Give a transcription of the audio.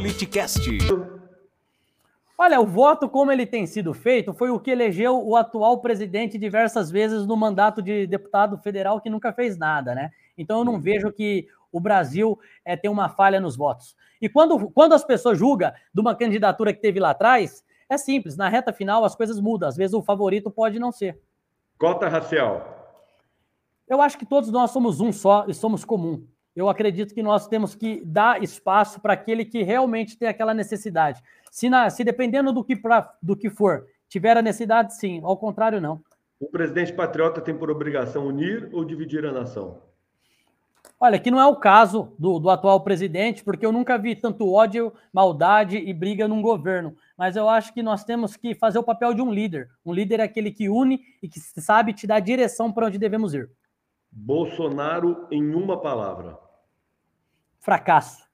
Politicast. Olha, o voto como ele tem sido feito foi o que elegeu o atual presidente diversas vezes no mandato de deputado federal que nunca fez nada, né? Então eu não vejo que o Brasil é, tem uma falha nos votos. E quando, quando as pessoas julgam de uma candidatura que teve lá atrás, é simples, na reta final as coisas mudam. Às vezes o favorito pode não ser. Cota racial. Eu acho que todos nós somos um só e somos comum. Eu acredito que nós temos que dar espaço para aquele que realmente tem aquela necessidade. Se, na, se dependendo do que, pra, do que for, tiver a necessidade, sim. Ao contrário, não. O presidente patriota tem por obrigação unir ou dividir a nação? Olha, que não é o caso do, do, atual presidente, porque eu nunca vi tanto ódio, maldade e briga num governo. Mas eu acho que nós temos que fazer o papel de um líder. Um líder é aquele que une e que sabe te dar direção para onde devemos ir. Bolsonaro em uma palavra. Fracasso.